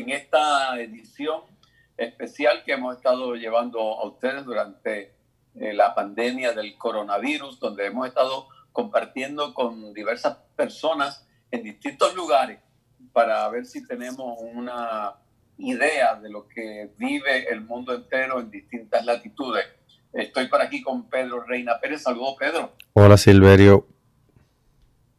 en esta edición especial que hemos estado llevando a ustedes durante eh, la pandemia del coronavirus, donde hemos estado compartiendo con diversas personas en distintos lugares para ver si tenemos una idea de lo que vive el mundo entero en distintas latitudes. Estoy por aquí con Pedro Reina Pérez. Saludos, Pedro. Hola, Silverio.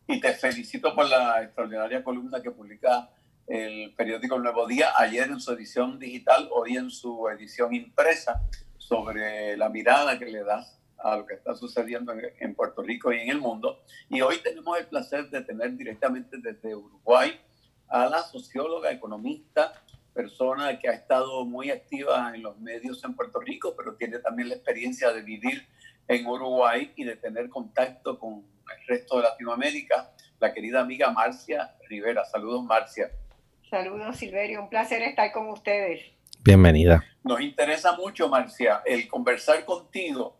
Y te felicito por la extraordinaria columna que publica el periódico Nuevo Día, ayer en su edición digital, hoy en su edición impresa, sobre la mirada que le das a lo que está sucediendo en, Puerto Rico y en el mundo. Y hoy tenemos el placer de tener directamente desde Uruguay a la socióloga, economista, persona que ha estado muy activa en los medios en Puerto Rico, pero tiene también la experiencia de vivir en Uruguay y de tener contacto con el resto de Latinoamérica, la querida amiga Marcia Rivera. Saludos, Marcia. Saludos, Silverio. Un placer estar con ustedes. Bienvenida. Nos interesa mucho, Marcia, el conversar contigo,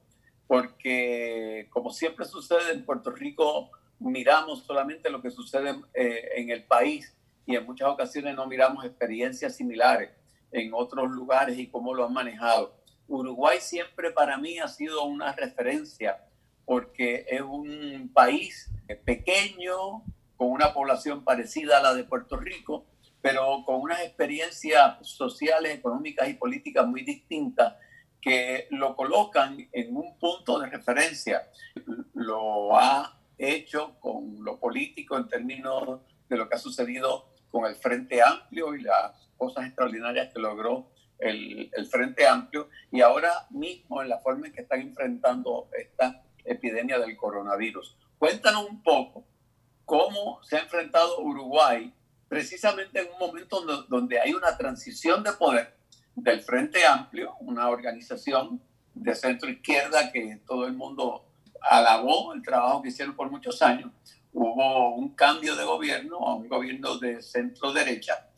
porque como siempre sucede en Puerto Rico, miramos solamente lo que sucede eh, en el país y en muchas ocasiones no miramos experiencias similares en otros lugares y cómo lo han manejado. Uruguay siempre para mí ha sido una referencia porque es un país pequeño, con una población parecida a la de Puerto Rico, pero con unas experiencias sociales, económicas y políticas muy distintas que lo colocan en un punto de referencia. Lo ha hecho con lo político en términos de lo que ha sucedido con el Frente Amplio y las cosas extraordinarias que logró el, el, Frente Amplio y ahora mismo en la forma en que están enfrentando esta epidemia del coronavirus. Cuéntanos un poco cómo se ha enfrentado Uruguay precisamente en un momento donde, donde hay una transición de poder del Frente Amplio, una organización de centro izquierda que todo el mundo alabó el trabajo que hicieron por muchos años. Hubo un cambio de gobierno a un gobierno de centro derecha.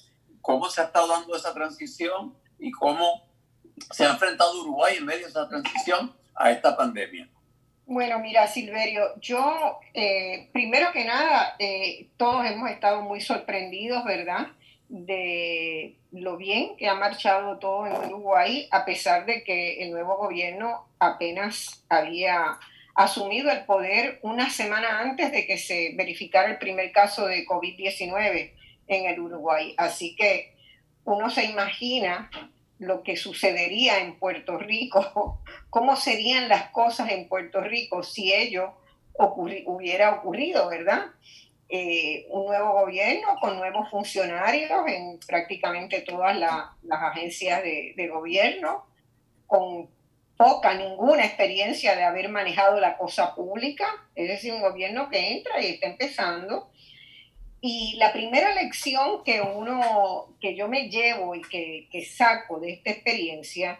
¿Cómo se ha estado dando esa transición y cómo se ha enfrentado Uruguay en medio de esa transición a esta pandemia? Bueno, mira, Silverio, yo, eh, primero que nada, eh, todos hemos estado muy sorprendidos, ¿verdad? De lo bien que ha marchado todo en Uruguay, a pesar de que el nuevo gobierno apenas había asumido el poder una semana antes de que se verificara el primer caso de COVID-19 en el Uruguay. Así que uno se imagina lo que sucedería en Puerto Rico, cómo serían las cosas en Puerto Rico si ello hubiera ocurrido, ¿verdad? Eh, un nuevo gobierno con nuevos funcionarios en prácticamente todas las agencias de, de, gobierno, con poca, ninguna experiencia de haber manejado la cosa pública, es decir, un gobierno que entra y está empezando y la primera lección que uno, que yo me llevo y que, saco de esta experiencia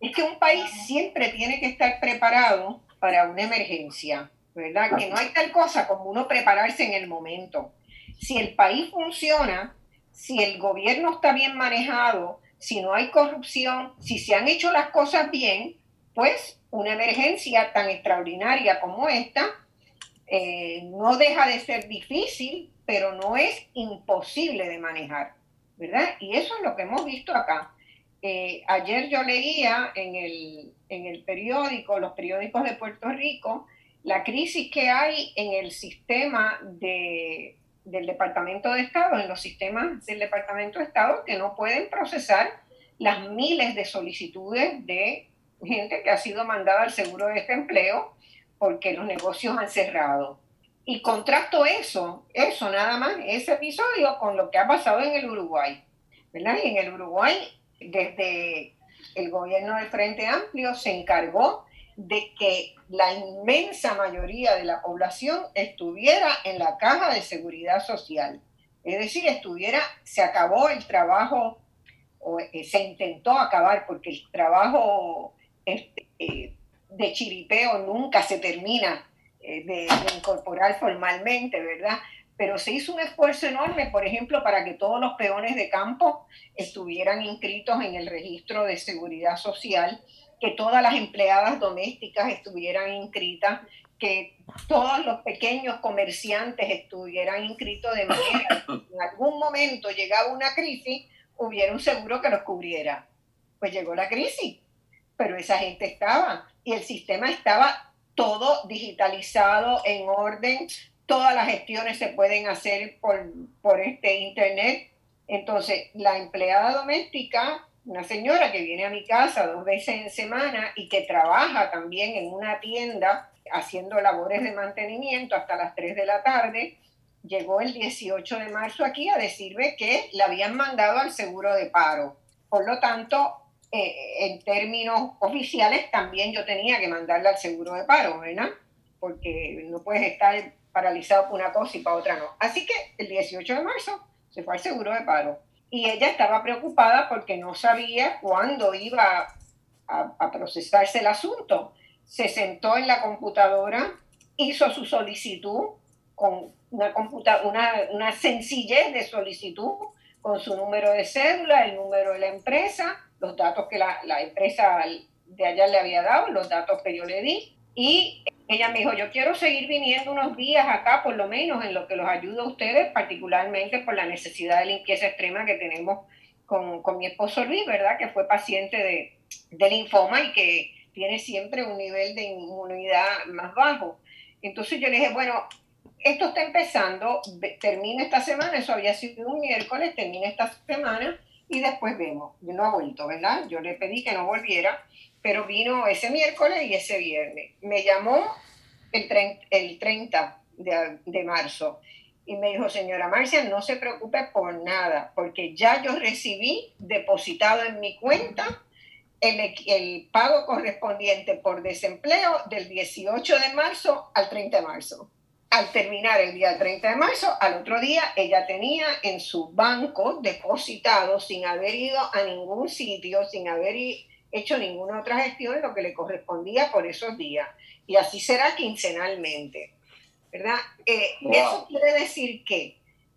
es que un país siempre tiene que estar preparado para una emergencia, ¿verdad? Que no hay tal cosa como uno prepararse en el momento. Si el país funciona, si el gobierno está bien manejado, si no hay corrupción, si se han hecho las cosas bien, pues una emergencia tan extraordinaria como esta eh, no deja de ser difícil pero no es imposible de manejar, ¿verdad? Y eso es lo que hemos visto acá. Eh, ayer yo leía en el, en el periódico, los periódicos de Puerto Rico, la crisis que hay en el sistema de, del Departamento de Estado, en los sistemas del Departamento de Estado que no pueden procesar las miles de solicitudes de gente que ha sido mandada al seguro de este empleo porque los negocios han cerrado. Y contrasto eso, eso nada más, ese episodio con lo que ha pasado en el Uruguay. ¿verdad? Y en el Uruguay, desde el gobierno del Frente Amplio se encargó de que la inmensa mayoría de la población estuviera en la caja de seguridad social. Es decir, estuviera, se acabó el trabajo, o eh, se intentó acabar, porque el trabajo este, eh, de chiripeo nunca se termina eh, de, incorporar formalmente, ¿verdad? Pero se hizo un esfuerzo enorme, por ejemplo, para que todos los peones de campo estuvieran inscritos en el registro de seguridad social, que todas las empleadas domésticas estuvieran inscritas, que todos los pequeños comerciantes estuvieran inscritos de manera que en algún momento llegaba una crisis, hubiera un seguro que los cubriera. Pues llegó la crisis, pero esa gente estaba y el sistema estaba todo digitalizado, en orden, todas las gestiones se pueden hacer por, por este internet. Entonces, la empleada doméstica, una señora que viene a mi casa dos veces en semana y que trabaja también en una tienda haciendo labores de mantenimiento hasta las 3 de la tarde, llegó el 18 de marzo aquí a decirme que la habían mandado al seguro de paro. Por lo tanto, eh, en términos oficiales, también yo tenía que mandarla al seguro de paro, ¿verdad? Porque no puedes estar paralizado por una cosa y para otra no. Así que el 18 de marzo se fue al seguro de paro. Y ella estaba preocupada porque no sabía cuándo iba a, a procesarse el asunto. Se sentó en la computadora, hizo su solicitud con una, una, una sencillez de solicitud, con su número de cédula, el número de la empresa, los datos que la, la empresa de allá le había dado, los datos que yo le di, y ella me dijo, yo quiero seguir viniendo unos días acá, por lo menos en lo que los ayuda a ustedes, particularmente por la necesidad de limpieza extrema que tenemos con, con mi esposo Luis, ¿verdad? Que fue paciente de, de, linfoma y que tiene siempre un nivel de inmunidad más bajo. Entonces yo le dije, bueno, esto está empezando, termina esta semana, eso había sido un miércoles, termina esta semana y después vemos. No ha vuelto, ¿verdad? Yo le pedí que no volviera pero vino ese miércoles y ese viernes. Me llamó el 30, el 30 de, marzo y me dijo, señora Marcia, no se preocupe por nada, porque ya yo recibí depositado en mi cuenta el, el, pago correspondiente por desempleo del 18 de marzo al 30 de marzo. Al terminar el día 30 de marzo, al otro día ella tenía en su banco depositado sin haber ido a ningún sitio, sin haber hecho ninguna otra gestión lo que le correspondía por esos días. Y así será quincenalmente. ¿Verdad? Eh, eso quiere decir que,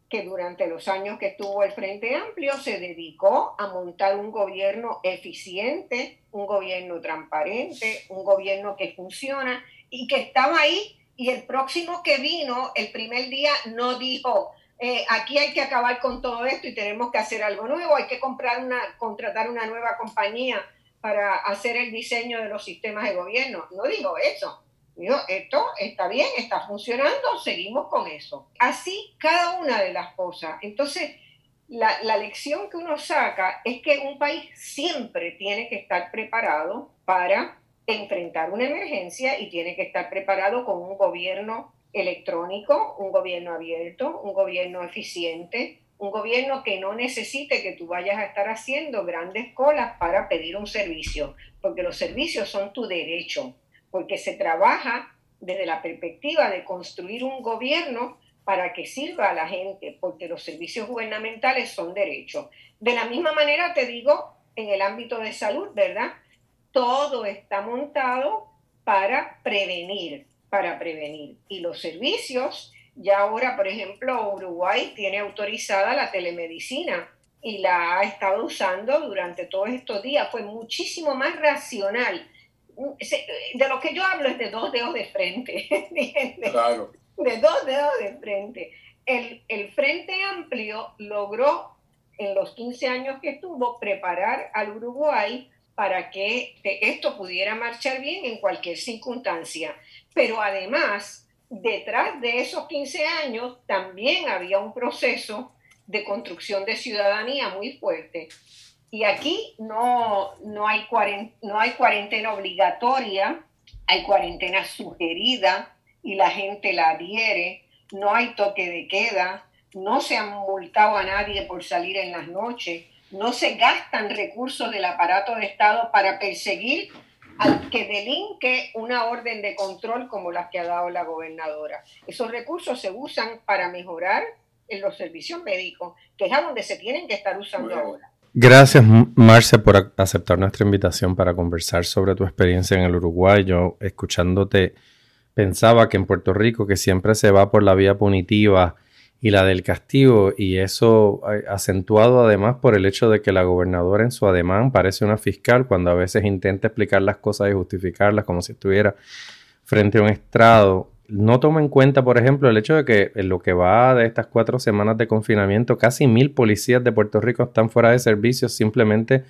que durante los años que estuvo el Frente Amplio se dedicó a montar un gobierno eficiente, un gobierno transparente, un gobierno que funciona y que estaba ahí y el próximo que vino, el primer día, no dijo, eh, aquí hay que acabar con todo esto y tenemos que hacer algo nuevo, hay que comprar una, contratar una nueva compañía para hacer el diseño de los sistemas de gobierno. No digo eso. Digo, esto está bien, está funcionando, seguimos con eso. Así cada una de las cosas. Entonces, la, la, lección que uno saca es que un país siempre tiene que estar preparado para enfrentar una emergencia y tiene que estar preparado con un gobierno electrónico, un gobierno abierto, un gobierno eficiente, un gobierno que no necesite que tú vayas a estar haciendo grandes colas para pedir un servicio, porque los servicios son tu derecho, porque se trabaja desde la perspectiva de construir un gobierno para que sirva a la gente, porque los servicios gubernamentales son derechos. De la misma manera te digo, en el ámbito de salud, ¿verdad? Todo está montado para prevenir, para prevenir. Y los servicios ya ahora, por ejemplo, Uruguay tiene autorizada la telemedicina y la ha estado usando durante todos estos días. Fue muchísimo más racional. De lo que yo hablo es de dos dedos de frente. Claro. De dos dedos de frente. El, el Frente Amplio logró, en los 15 años que estuvo, preparar al Uruguay para que esto pudiera marchar bien en cualquier circunstancia. Pero además, detrás de esos 15 años también había un proceso de construcción de ciudadanía muy fuerte. Y aquí no, no, hay, no hay cuarentena obligatoria, hay cuarentena sugerida y la gente la adhiere, no hay toque de queda, no se han multado a nadie por salir en las noches, no se gastan recursos del aparato de Estado para perseguir al que delinque una orden de control como las que ha dado la gobernadora. Esos recursos se usan para mejorar en los servicios médicos, que es a donde se tienen que estar usando ahora. Gracias, Marcia, por aceptar nuestra invitación para conversar sobre tu experiencia en el Uruguay. Yo, escuchándote, pensaba que en Puerto Rico, que siempre se va por la vía punitiva, y la del castigo, y eso eh, acentuado además por el hecho de que la gobernadora en su ademán parece una fiscal cuando a veces intenta explicar las cosas y justificarlas como si estuviera frente a un estrado. no toma en cuenta, por ejemplo, el hecho de que en lo que va de estas cuatro semanas de confinamiento, casi mil policías de Puerto Rico están fuera de servicio simplemente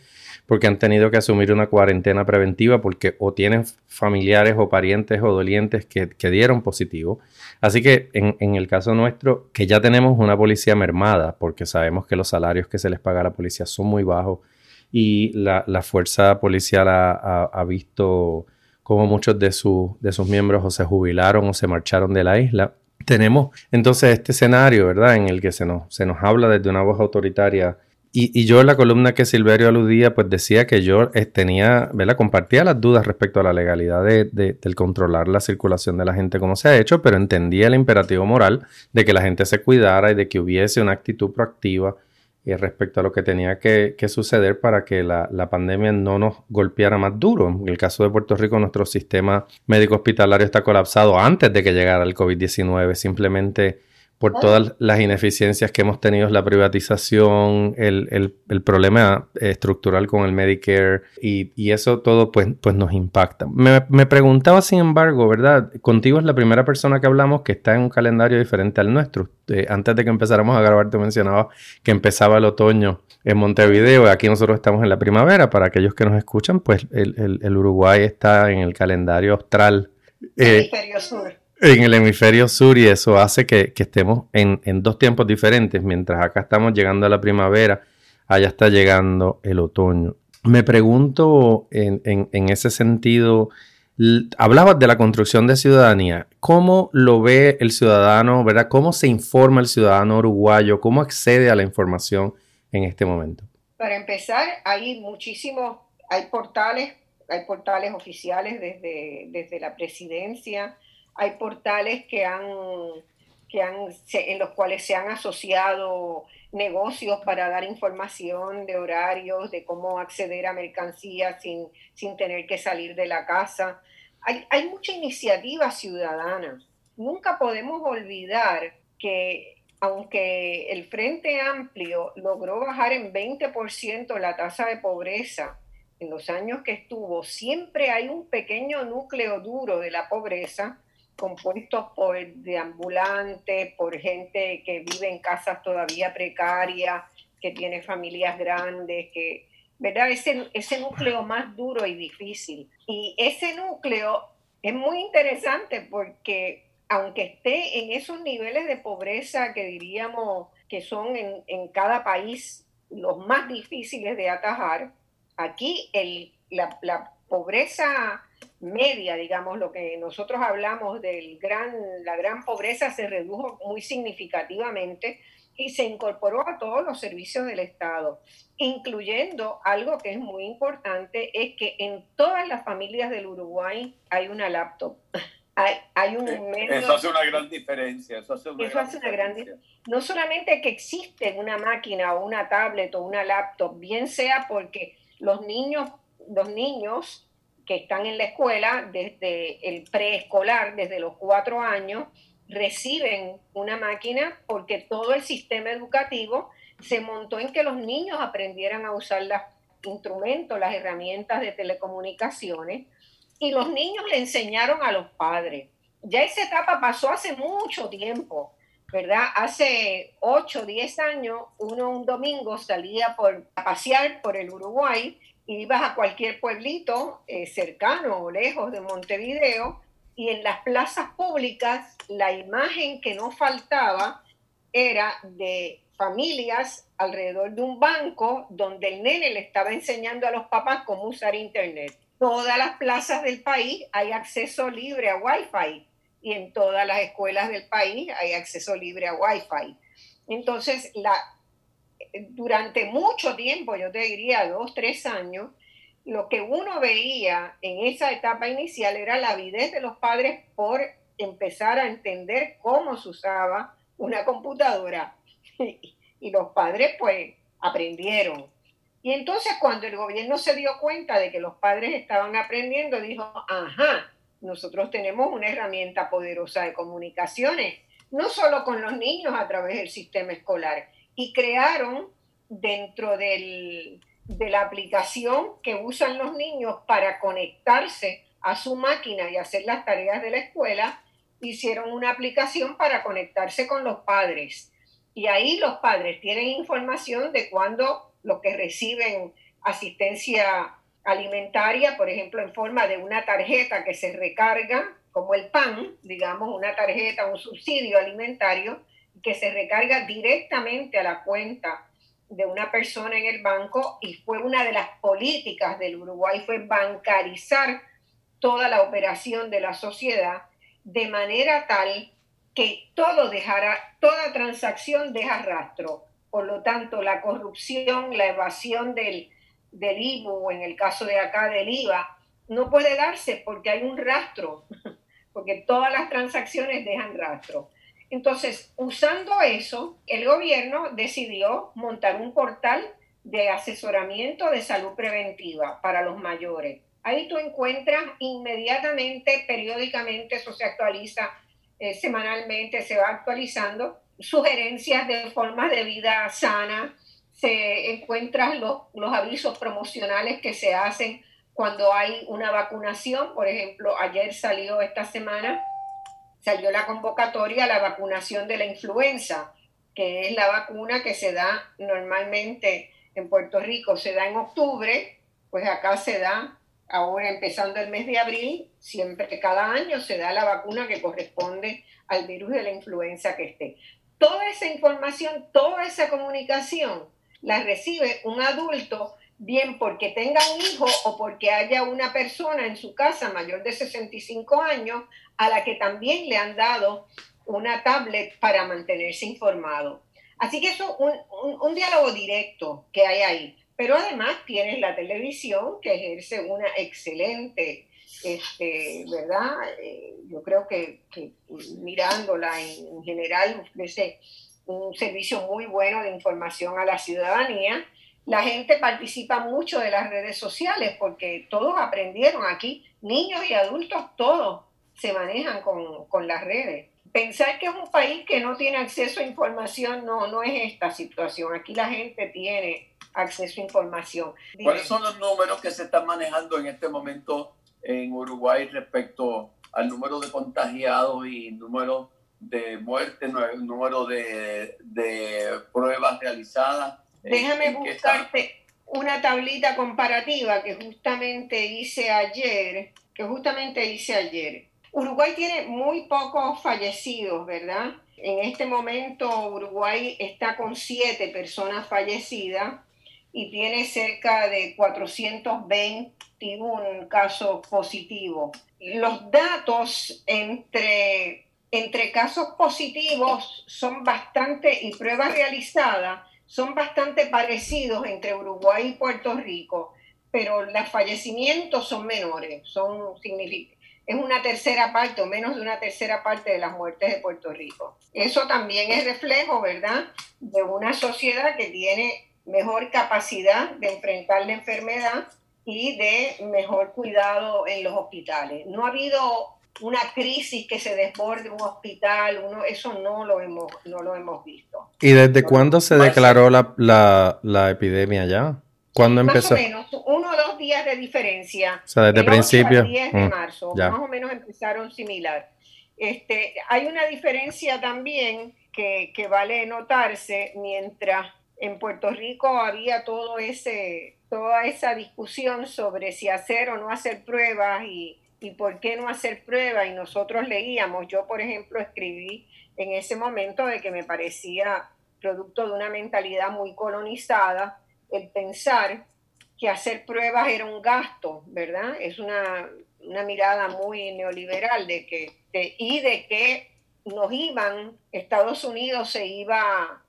porque han tenido que asumir una cuarentena preventiva porque o tienen familiares o parientes o dolientes que, dieron positivo. Así que en, el caso nuestro, que ya tenemos una policía mermada, porque sabemos que los salarios que se les paga a la policía son muy bajos y la, fuerza policial ha, visto cómo muchos de, de sus miembros o se jubilaron o se marcharon de la isla. Tenemos entonces este escenario, ¿verdad?, en el que se nos, se nos habla desde una voz autoritaria y, yo en la columna que Silverio aludía, pues decía que yo eh, tenía, ¿verdad? Compartía las dudas respecto a la legalidad de, del controlar la circulación de la gente como se ha hecho, pero entendía el imperativo moral de que la gente se cuidara y de que hubiese una actitud proactiva eh, respecto a lo que tenía que, suceder para que la, la, pandemia no nos golpeara más duro. En el caso de Puerto Rico, nuestro sistema médico hospitalario está colapsado antes de que llegara el COVID-19. Simplemente por todas las ineficiencias que hemos tenido, la privatización, el, problema estructural con el Medicare y, eso todo pues, pues nos impacta. Me, preguntaba, sin embargo, ¿verdad? Contigo es la primera persona que hablamos que está en un calendario diferente al nuestro. Eh, antes de que empezáramos a grabar te mencionaba que empezaba el otoño en Montevideo y aquí nosotros estamos en la primavera. Para aquellos que nos escuchan, pues el, Uruguay está en el calendario austral. Eh, sur en el hemisferio sur y eso hace que, estemos en, dos tiempos diferentes. Mientras acá estamos llegando a la primavera, allá está llegando el otoño. Me pregunto en, ese sentido, hablabas de la construcción de ciudadanía. ¿Cómo lo ve el ciudadano, verdad? ¿Cómo se informa el ciudadano uruguayo? ¿Cómo accede a la información en este momento? Para empezar, hay muchísimos, hay portales, hay portales oficiales desde, desde la presidencia, hay portales que han, que han, en los cuales se han asociado negocios para dar información de horarios, de cómo acceder a mercancías sin, sin tener que salir de la casa. Hay, hay mucha iniciativa ciudadana. Nunca podemos olvidar que aunque el Frente Amplio logró bajar en 20% la tasa de pobreza en los años que estuvo, siempre hay un pequeño núcleo duro de la pobreza compuestos por deambulantes, por gente que vive en casas todavía precarias, que tiene familias grandes, que, ¿verdad? Ese, ese núcleo más duro y difícil. Y ese núcleo es muy interesante porque aunque esté en esos niveles de pobreza que diríamos que son en, en cada país los más difíciles de atajar, aquí el, la, la pobreza media, digamos, lo que nosotros hablamos de gran, la gran pobreza se redujo muy significativamente y se incorporó a todos los servicios del Estado, incluyendo algo que es muy importante, es que en todas las familias del Uruguay hay una laptop. Hay, un medio, eso hace una gran diferencia. Eso hace una, gran, No solamente que existe una máquina o una tablet o una laptop, bien sea porque los niños, los niños que están en la escuela desde el preescolar, desde los cuatro años, reciben una máquina porque todo el sistema educativo se montó en que los niños aprendieran a usar los instrumentos, las herramientas de telecomunicaciones y los niños le enseñaron a los padres. Ya esa etapa pasó hace mucho tiempo, ¿verdad? Hace 8, 10 años, uno un domingo salía por, a pasear por el Uruguay ibas a cualquier pueblito eh, cercano o lejos de Montevideo y en las plazas públicas la imagen que no faltaba era de familias alrededor de un banco donde el nene le estaba enseñando a los papás cómo usar internet. Todas las plazas del país hay acceso libre a Wi-Fi y en todas las escuelas del país hay acceso libre a Wi-Fi. Entonces, durante mucho tiempo, yo te diría dos, tres años, lo que uno veía en esa etapa inicial era la avidez de los padres por empezar a entender cómo se usaba una computadora. Y, los padres pues aprendieron. Y entonces cuando el gobierno se dio cuenta de que los padres estaban aprendiendo, dijo, ajá, nosotros tenemos una herramienta poderosa de comunicaciones, no solo con los niños a través del sistema escolar, y crearon dentro de la aplicación que usan los niños para conectarse a su máquina y hacer las tareas de la escuela, hicieron una aplicación para conectarse con los padres. Y ahí los padres tienen información de cuando los que reciben asistencia alimentaria, por ejemplo, en forma de una tarjeta que se recarga, como el PAN, digamos, una tarjeta, un subsidio alimentario, que se recarga directamente a la cuenta de una persona en el banco y fue una de las políticas del Uruguay, fue bancarizar toda la operación de la sociedad de manera tal que todo dejará, toda transacción deja rastro. Por lo tanto, la corrupción, la evasión del, del IVU, en el caso de acá del IVA, no puede darse porque hay un rastro, porque todas las transacciones dejan rastro. Entonces, usando eso, el gobierno decidió montar un portal de asesoramiento de salud preventiva para los mayores. Ahí tú encuentras inmediatamente, periódicamente, eso se actualiza eh, semanalmente, se va actualizando, sugerencias de formas de vida sana, se encuentran los, los avisos promocionales que se hacen cuando hay una vacunación. Por ejemplo, ayer salió esta semana salió la convocatoria a la vacunación de la influenza, que es la vacuna que se da normalmente en Puerto Rico, se da en octubre, pues acá se da ahora empezando el mes de abril, siempre cada año se da la vacuna que corresponde al virus de la influenza que esté. Toda esa información, toda esa comunicación la recibe un adulto bien porque tenga un hijo o porque haya una persona en su casa mayor de 65 años a la que también le han dado una tablet para mantenerse informado. Así que eso es un, diálogo directo que hay ahí. Pero además tienes la televisión que ejerce una excelente, este, ¿verdad? Eh, yo creo que, mirándola en, en general ofrece un servicio muy bueno de información a la ciudadanía la gente participa mucho de las redes sociales porque todos aprendieron aquí, niños y adultos, todos se manejan con, las redes. Pensar que es un país que no tiene acceso a información no, no es esta situación. Aquí la gente tiene acceso a información. ¿Cuáles son los números que se están manejando en este momento en Uruguay respecto al número de contagiados y número de muertes, número de, de pruebas realizadas? Déjame buscarte una tablita comparativa que justamente hice ayer, que justamente hice ayer. Uruguay tiene muy pocos fallecidos, ¿verdad? En este momento Uruguay está con siete personas fallecidas y tiene cerca de 421 casos positivos. Los datos entre, entre casos positivos son bastante y pruebas realizadas son bastante parecidos entre Uruguay y Puerto Rico, pero los fallecimientos son menores, son es una tercera parte o menos de una tercera parte de las muertes de Puerto Rico. Eso también es reflejo, ¿verdad?, de una sociedad que tiene mejor capacidad de enfrentar la enfermedad y de mejor cuidado en los hospitales. No ha habido una crisis que se desborde un hospital, uno, eso no lo hemos, no lo hemos visto. ¿Y desde cuándo se declaró la, la, epidemia ya? ¿Cuándo empezó? Más o menos, uno o dos días de diferencia. O sea, desde principio. 10 de mm, marzo, más o menos empezaron similar. Este, hay una diferencia también que, que vale notarse mientras en Puerto Rico había todo ese, toda esa discusión sobre si hacer o no hacer pruebas y, y por qué no hacer pruebas. Y nosotros leíamos, yo por ejemplo escribí en ese momento de que me parecía producto de una mentalidad muy colonizada el pensar que hacer pruebas era un gasto, ¿verdad? Es una, mirada muy neoliberal de que, y de que nos iban, Estados Unidos se iba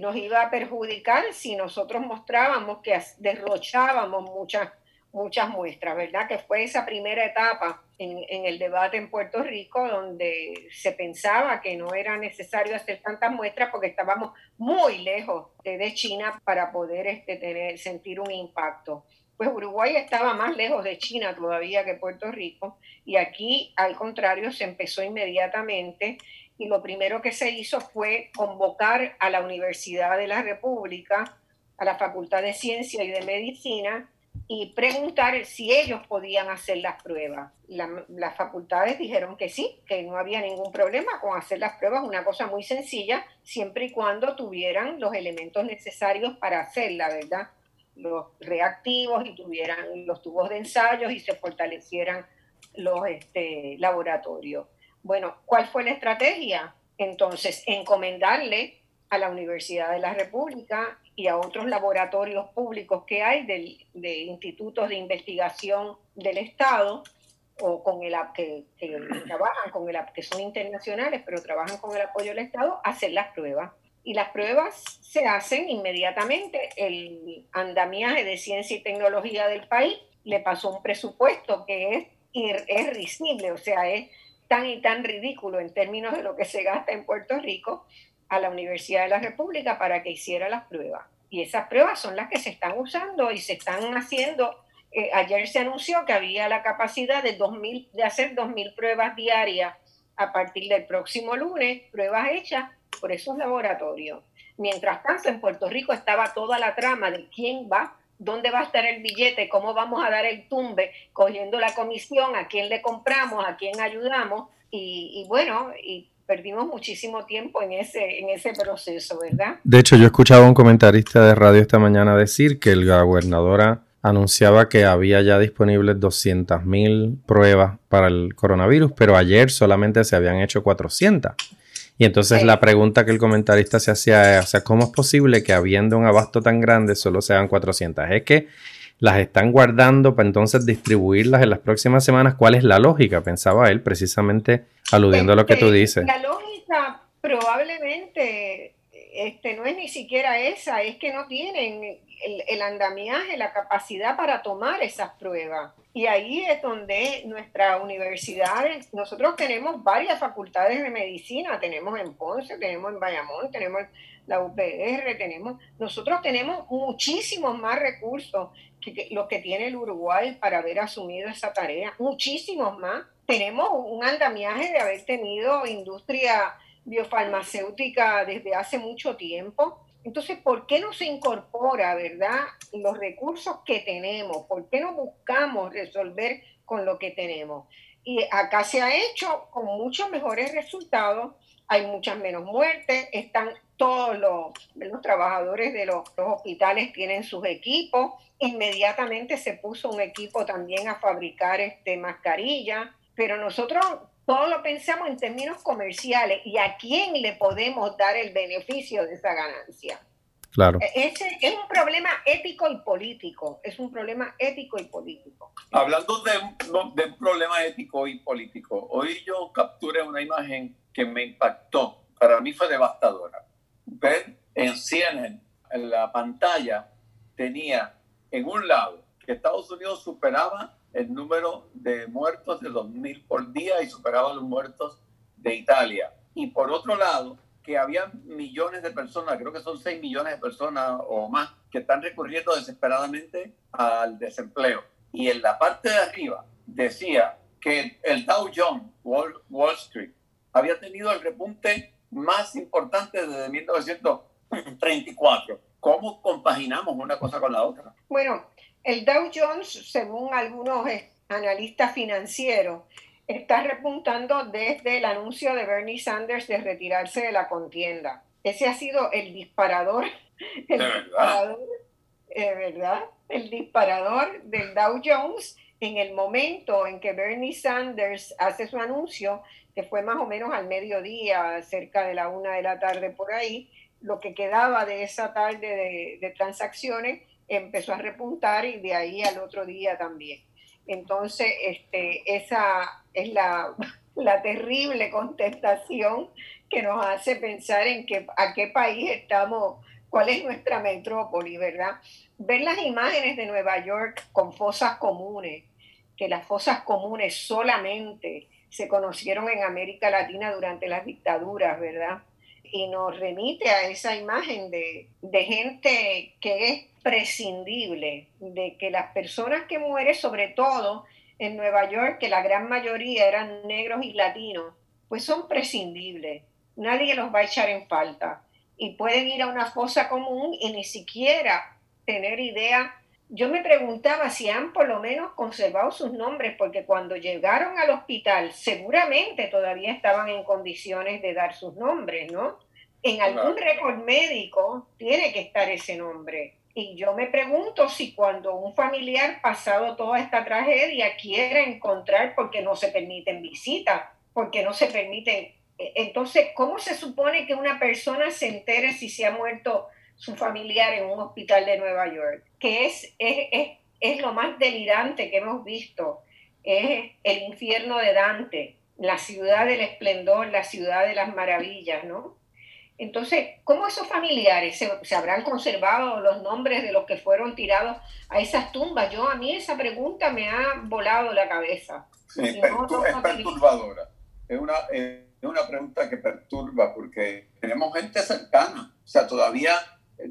nos iba a perjudicar si nosotros mostrábamos que derrochábamos muchas muchas muestras, ¿verdad? Que fue esa primera etapa en, el debate en Puerto Rico donde se pensaba que no era necesario hacer tantas muestras porque estábamos muy lejos de, China para poder este, sentir un impacto. Pues Uruguay estaba más lejos de China todavía que Puerto Rico y aquí al contrario se empezó inmediatamente y lo primero que se hizo fue convocar a la Universidad de la República, a la Facultad de Ciencia y de Medicina, y preguntar si ellos podían hacer las pruebas. las facultades dijeron que sí, que no había ningún problema con hacer las pruebas, una cosa muy sencilla, siempre y cuando tuvieran los elementos necesarios para hacerla, ¿verdad? Los reactivos y tuvieran los tubos de ensayos y se fortalecieran los este, laboratorios. Bueno, ¿cuál fue la estrategia? Entonces, encomendarle a la Universidad de la República y a otros laboratorios públicos que hay de institutos de investigación del Estado o con el que, que trabajan con el que son internacionales pero trabajan con el apoyo del Estado hacer las pruebas. Y las pruebas se hacen inmediatamente. El andamiaje de ciencia y tecnología del país le pasó un presupuesto que es es risible o sea es tan y tan ridículo en términos de lo que se gasta en Puerto Rico a la Universidad de la República para que hiciera las pruebas. Y esas pruebas son las que se están usando y se están haciendo. Eh, ayer se anunció que había la capacidad de, 2000, de hacer 2.000 pruebas diarias a partir del próximo lunes, pruebas hechas por esos laboratorios. Mientras tanto, en Puerto Rico estaba toda la trama de quién va, dónde va a estar el billete, cómo vamos a dar el tumbe, cogiendo la comisión, a quién le compramos, a quién ayudamos. Y, y bueno, y perdimos muchísimo tiempo en ese, en ese proceso, ¿verdad? De hecho, yo escuchaba a un comentarista de radio esta mañana decir que la gobernadora anunciaba que había ya disponibles 200.000 pruebas para el coronavirus, pero ayer solamente se habían hecho 400. Y entonces la pregunta que el comentarista se hacía es, o sea, ¿cómo es posible que habiendo un abasto tan grande solo sean 400? Es que las están guardando para entonces distribuirlas en las próximas semanas. ¿Cuál es la lógica? Pensaba él, precisamente aludiendo a lo que tú este, dices. La lógica probablemente este, no es ni siquiera esa, es que no tienen el, andamiaje, la capacidad para tomar esas pruebas. Y ahí es donde nuestra universidad, nosotros tenemos varias facultades de medicina, tenemos en Ponce, tenemos en Bayamón, tenemos la UPR, tenemos, nosotros tenemos muchísimos más recursos que, los que tiene el Uruguay para haber asumido esa tarea, muchísimos más. Tenemos un andamiaje de haber tenido industria biofarmacéutica desde hace mucho tiempo. Entonces, ¿por qué no se incorpora, verdad, los recursos que tenemos? ¿Por qué no buscamos resolver con lo que tenemos? Y acá se ha hecho con muchos mejores resultados hay muchas menos muertes, están todos los, los trabajadores de los, hospitales tienen sus equipos, inmediatamente se puso un equipo también a fabricar este, mascarillas, pero nosotros todo lo pensamos en términos comerciales y a quién le podemos dar el beneficio de esa ganancia. Claro. E-, ese es un problema ético y político, es un problema ético y político. Hablando de, de un problema ético y político, hoy yo capturé una imagen que me impactó, para mí fue devastadora. Ver en CNN, en la pantalla, tenía en un lado que Estados Unidos superaba el número de muertos de 2.000 por día y superaba los muertos de Italia. Y por otro lado, que había millones de personas, creo que son 6 millones de personas o más, que están recurriendo desesperadamente al desempleo. Y en la parte de arriba decía que el Dow Jones, Wall Street, había tenido el repunte más importante desde 1934. ¿Cómo compaginamos una cosa con la otra? Bueno, el Dow Jones, según algunos analistas financieros, está repuntando desde el anuncio de Bernie Sanders de retirarse de la contienda. Ese ha sido el disparador, el ¿De disparador, verdad? El disparador del Dow Jones en el momento en que Bernie Sanders hace su anuncio, que fue más o menos al mediodía, cerca de la una de la tarde por ahí, lo que quedaba de esa tarde de, transacciones empezó a repuntar y de ahí al otro día también. Entonces, este, esa es la, terrible contestación que nos hace pensar en que, a qué país estamos, cuál es nuestra metrópoli, ¿verdad? Ver las imágenes de Nueva York con fosas comunes, que las fosas comunes solamente se conocieron en América Latina durante las dictaduras, ¿verdad? Y nos remite a esa imagen de, gente que es prescindible, de que las personas que mueren, sobre todo en Nueva York, que la gran mayoría eran negros y latinos, pues son prescindibles. Nadie los va a echar en falta. Y pueden ir a una fosa común y ni siquiera tener idea yo me preguntaba si han por lo menos conservado sus nombres, porque cuando llegaron al hospital seguramente todavía estaban en condiciones de dar sus nombres, ¿no? En algún récord médico tiene que estar ese nombre. Y yo me pregunto si cuando un familiar pasado toda esta tragedia quiere encontrar, porque no se permiten visitas, porque no se permiten... E, entonces, ¿cómo se supone que una persona se entere si se ha muerto su familiar en un hospital de Nueva York? Que es, es, es, es lo más delirante que hemos visto. Es el infierno de Dante, la ciudad del esplendor, la ciudad de las maravillas, ¿no? Entonces, ¿cómo esos familiares se, habrán conservado los nombres de los que fueron tirados a esas tumbas? Yo a mí esa pregunta me ha volado la cabeza. Sí, es, perturbadora. Es una, es una pregunta que perturba porque tenemos gente cercana. O sea, todavía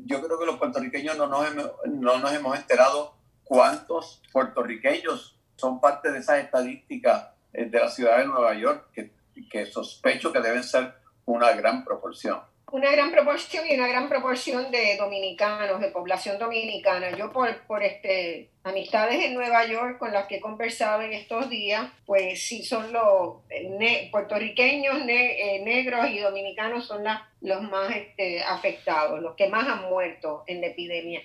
yo creo que los puertorriqueños no nos, hemos, no nos hemos enterado cuántos puertorriqueños son parte de esas estadísticas eh, de la ciudad de Nueva York, que, que sospecho que deben ser una gran proporción una gran proporción y una gran proporción de dominicanos, de población dominicana. Yo por, por este, amistades en Nueva York con las que he conversado en estos días, pues sí son los eh, puertorriqueños, eh, negros y dominicanos son los más este, afectados, los que más han muerto en la epidemia.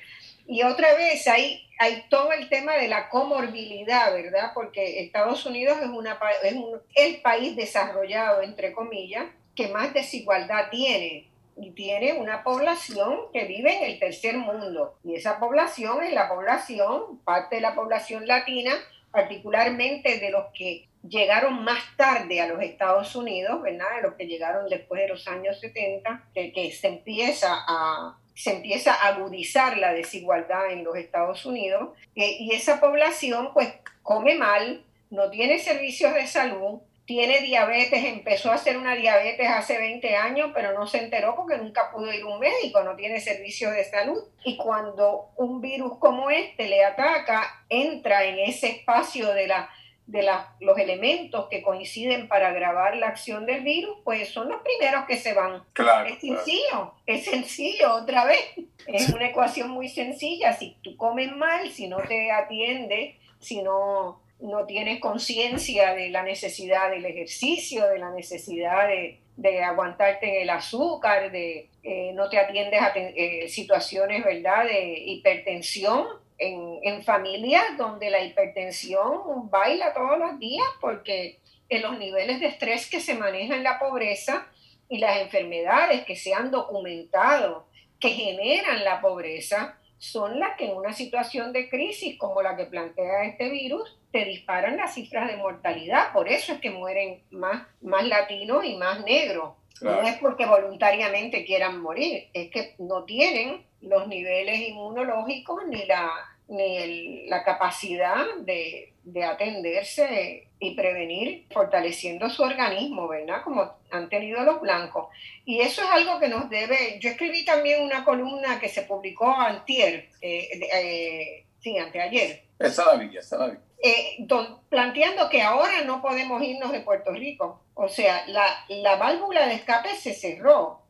Y otra vez hay, hay todo el tema de la comorbilidad, ¿verdad? Porque Estados Unidos es, una, es el país desarrollado, entre comillas, que más desigualdad tiene y tiene una población que vive en el tercer mundo. Y esa población es la población, parte de la población latina, particularmente de los que llegaron más tarde a los Estados Unidos, ¿verdad? De los que llegaron después de los años 70, que, que se empieza a se empieza a agudizar la desigualdad en los Estados Unidos eh, y esa población pues come mal, no tiene servicios de salud, tiene diabetes, empezó a hacer una diabetes hace 20 años, pero no se enteró porque nunca pudo ir a un médico, no tiene servicio de salud. Y cuando un virus como este le ataca, entra en ese espacio de, la, de los elementos que coinciden para agravar la acción del virus, pues son los primeros que se van. Claro, es sencillo, es sencillo otra vez. Es una ecuación muy sencilla. Si tú comes mal, si no te atiende, si no no tienes conciencia de la necesidad del ejercicio, de la necesidad de, aguantarte en el azúcar, de eh, no te atiendes a eh, situaciones ¿verdad? de hipertensión en, en familias donde la hipertensión baila todos los días porque en los niveles de estrés que se manejan en la pobreza y las enfermedades que se han documentado que generan la pobreza son las que en una situación de crisis como la que plantea este virus te disparan las cifras de mortalidad. Por eso es que mueren más, más latinos y más negros. No es porque voluntariamente quieran morir, es que no tienen los niveles inmunológicos ni la, ni la capacidad de, de, atenderse y prevenir, fortaleciendo su organismo, ¿verdad? Como han tenido los blancos. Y eso es algo que nos debe, yo escribí también una columna que se publicó antier, eh, eh, sí, anteayer. Esa la vi, esa la vi eh, planteando que ahora no podemos irnos de Puerto Rico. O sea, la, válvula de escape se cerró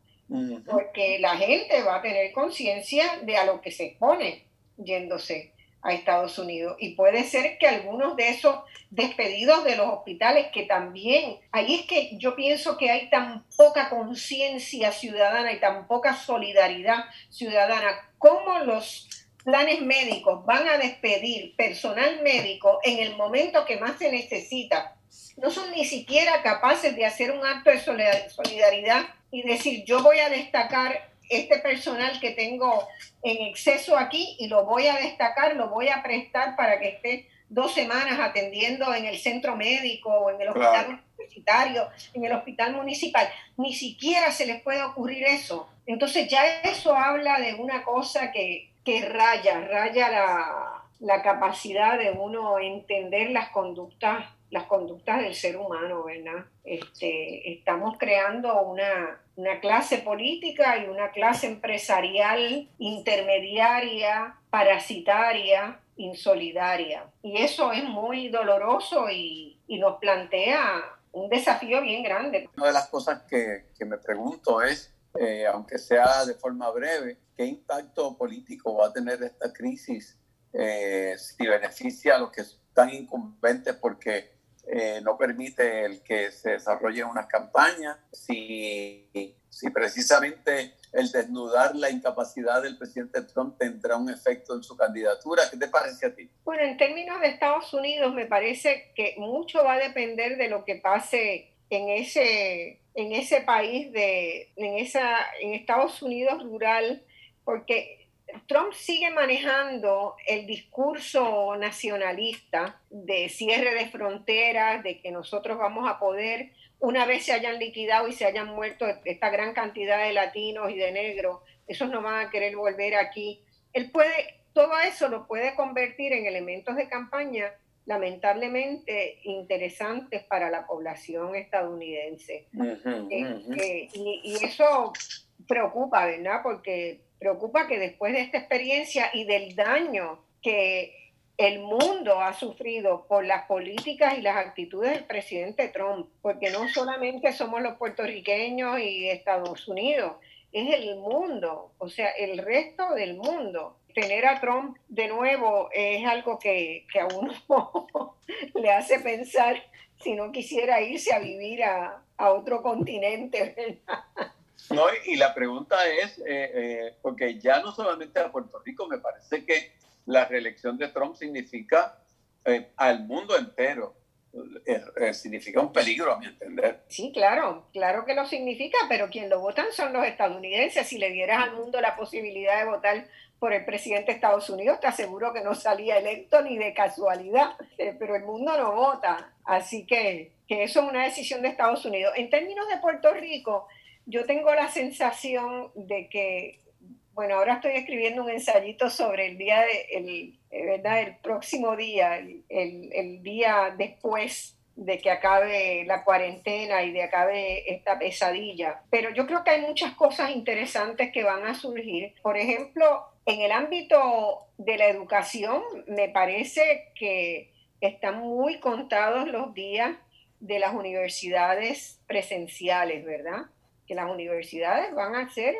porque la gente va a tener conciencia de a lo que se expone yéndose a Estados Unidos. Y puede ser que algunos de esos despedidos de los hospitales, que también, ahí es que yo pienso que hay tan poca conciencia ciudadana y tan poca solidaridad ciudadana, como los planes médicos van a despedir personal médico en el momento que más se necesita, no son ni siquiera capaces de hacer un acto de solidaridad y decir, yo voy a destacar este personal que tengo en exceso aquí y lo voy a destacar, lo voy a prestar para que esté dos semanas atendiendo en el centro médico o en el hospital universitario, en el hospital municipal. Ni siquiera se les puede ocurrir eso. Entonces ya eso habla de una cosa que, que raya, raya la, capacidad de uno entender las conductas, las conductas del ser humano, ¿verdad? Este, estamos creando una, una clase política y una clase empresarial intermediaria, parasitaria, insolidaria. Y eso es muy doloroso y, nos plantea un desafío bien grande. Una de las cosas que, que me pregunto es, eh, aunque sea de forma breve, ¿qué impacto político va a tener esta crisis eh, si beneficia a los que están incumbentes porque eh, no permite el que se desarrollen unas campañas, si, si precisamente el desnudar la incapacidad del presidente Trump tendrá un efecto en su candidatura. ¿Qué te parece a ti? Bueno, en términos de Estados Unidos, me parece que mucho va a depender de lo que pase en ese, en ese país, de, en, esa, en Estados Unidos rural, porque Trump sigue manejando el discurso nacionalista de cierre de fronteras, de que nosotros vamos a poder, una vez se hayan liquidado y se hayan muerto esta gran cantidad de latinos y de negros, esos no van a querer volver aquí. Él puede, todo eso lo puede convertir en elementos de campaña lamentablemente interesantes para la población estadounidense. Eh, eh, y, y, eso preocupa, ¿verdad? Porque preocupa que después de esta experiencia y del daño que el mundo ha sufrido por las políticas y las actitudes del presidente Trump, porque no solamente somos los puertorriqueños y Estados Unidos, es el mundo, o sea, el resto del mundo. Tener a Trump de nuevo es algo que, a uno le hace pensar si no quisiera irse a vivir a, a otro continente. ¿verdad? No, y la pregunta es, eh, eh, porque ya no solamente a Puerto Rico, me parece que la reelección de Trump significa eh, al mundo entero, significa un peligro, a mi entender. Sí, claro, claro que lo significa, pero quien lo votan son los estadounidenses. Si le dieras al mundo la posibilidad de votar por el presidente de Estados Unidos, te aseguro que no salía electo ni de casualidad, pero el mundo no vota. Así que, que eso es una decisión de Estados Unidos. En términos de Puerto Rico, yo tengo la sensación de que, bueno, ahora estoy escribiendo un ensayito sobre el día, de, el, eh, ¿verdad? El próximo día, el, el, día después de que acabe la cuarentena y de acabe esta pesadilla. Pero yo creo que hay muchas cosas interesantes que van a surgir. Por ejemplo, en el ámbito de la educación, me parece que están muy contados los días de las universidades presenciales, ¿verdad? Que las universidades van a hacer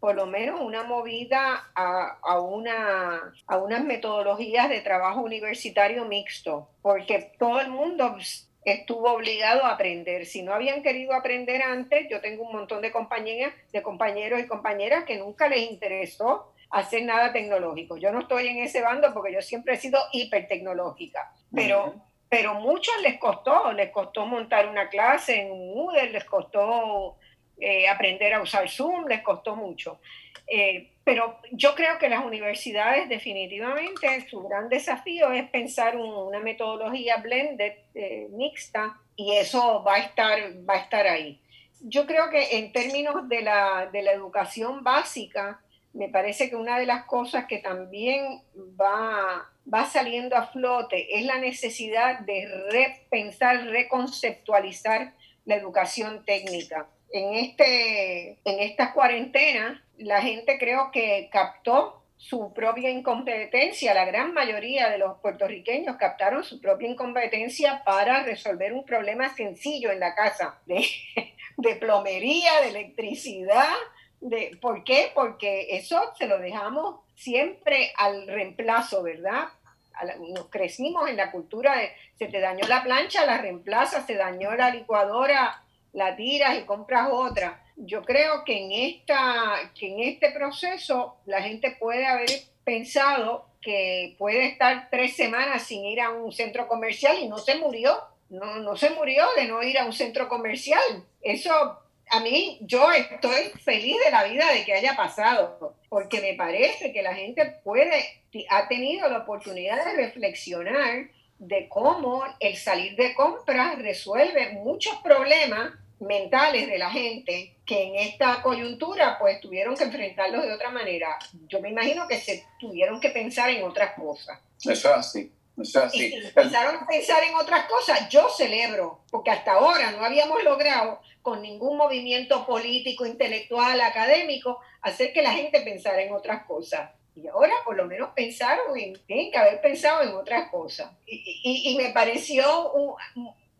por lo menos una movida a, a, una, a unas metodologías de trabajo universitario mixto, porque todo el mundo estuvo obligado a aprender. Si no habían querido aprender antes, yo tengo un montón de compañeras, de compañeros y compañeras que nunca les interesó hacer nada tecnológico. Yo no estoy en ese bando porque yo siempre he sido hipertecnológica, pero, pero muchos les costó, les costó montar una clase en Moodle, les costó eh, aprender a usar Zoom, les costó mucho. Eh, pero yo creo que las universidades definitivamente su gran desafío es pensar una metodología blended, eh, mixta, y eso va a, estar, va a estar ahí. Yo creo que en términos de la, de la educación básica, me parece que una de las cosas que también va, va saliendo a flote es la necesidad de repensar, reconceptualizar la educación técnica en, este, en esta cuarentena, la gente creo que captó su propia incompetencia. La gran mayoría de los puertorriqueños captaron su propia incompetencia para resolver un problema sencillo en la casa, de, de plomería, de electricidad. De, ¿Por qué? Porque eso se lo dejamos siempre al reemplazo, ¿verdad? Nos crecimos en la cultura de se te dañó la plancha, la reemplaza, se dañó la licuadora, la tiras y compras otra. Yo creo que en, esta, que en este proceso la gente puede haber pensado que puede estar tres semanas sin ir a un centro comercial y no se murió. No, no se murió de no ir a un centro comercial. Eso a mí, yo estoy feliz de la vida de que haya pasado, porque me parece que la gente puede, ha tenido la oportunidad de reflexionar de cómo el salir de compras resuelve muchos problemas mentales de la gente que en esta coyuntura pues tuvieron que enfrentarlos de otra manera. Yo me imagino que se tuvieron que pensar en otras cosas. Eso es así. Eso es así. Y si empezaron a pensar en otras cosas, yo celebro, porque hasta ahora no habíamos logrado con ningún movimiento político, intelectual, académico, hacer que la gente pensara en otras cosas. Y ahora por lo menos pensaron en, tienen que haber pensado en otras cosas. Y, y, me pareció un,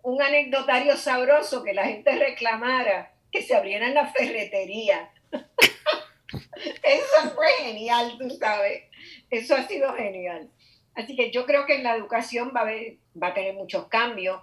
un, anecdotario sabroso que la gente reclamara que se abrieran las ferreterías. Eso fue genial, tú sabes. Eso ha sido genial. Así que yo creo que en la educación va a, va a tener muchos cambios.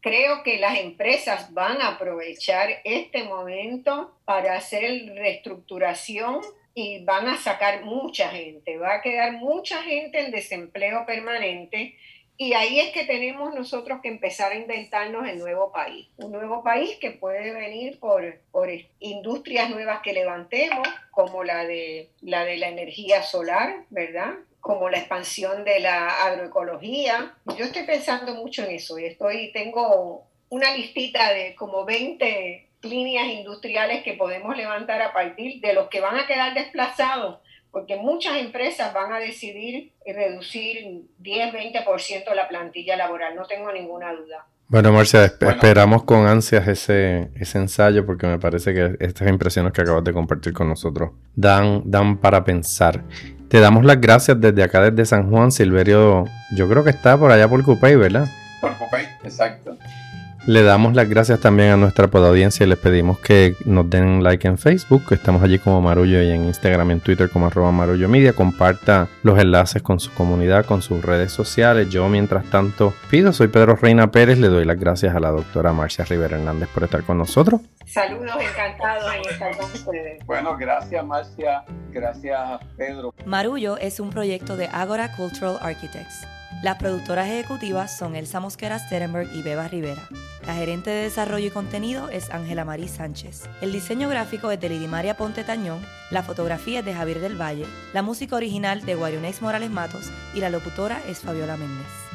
Creo que las empresas van a aprovechar este momento para hacer reestructuración y van a sacar mucha gente. Va a quedar mucha gente en desempleo permanente y ahí es que tenemos nosotros que empezar a inventarnos el nuevo país. Un nuevo país que puede venir por, por industrias nuevas que levantemos, como la de, la de la energía solar, ¿verdad? como la expansión de la agroecología. Yo estoy pensando mucho en eso y estoy, tengo una listita de como 20 líneas industriales que podemos levantar a partir de los que van a quedar desplazados porque muchas empresas van a decidir reducir 10-20% la plantilla laboral, no tengo ninguna duda. Bueno, Marcia, esperamos con ansias ese, ese ensayo porque me parece que estas impresiones que acabas de compartir con nosotros dan, dan para pensar. Te damos las gracias desde acá, desde San Juan. Silverio, yo creo que está por allá por Cupey, ¿verdad? Por Cupey, exacto. Le damos las gracias también a nuestra audiencia y les pedimos que nos den like en Facebook, que estamos allí como Marullo y en Instagram y en Twitter como arroba Marullo Media. Comparta los enlaces con su comunidad, con sus redes sociales. Yo, mientras tanto, pido, soy Pedro Reina Pérez, le doy las gracias a la doctora Marcia Rivera Hernández por estar con nosotros. Saludos, encantados en estar con ustedes. Bueno, gracias Marcia, gracias Pedro. Marullo es un proyecto de Agora Cultural Architects. Las productoras ejecutivas son Elsa Mosquera Sterenberg y Beba Rivera. La gerente de desarrollo y contenido es Ángela Marí Sánchez. El diseño gráfico es de Lidimaria Ponte Tañón, la fotografía es de Javier del Valle, la música original de Guarionex Morales Matos y la locutora es Fabiola Méndez.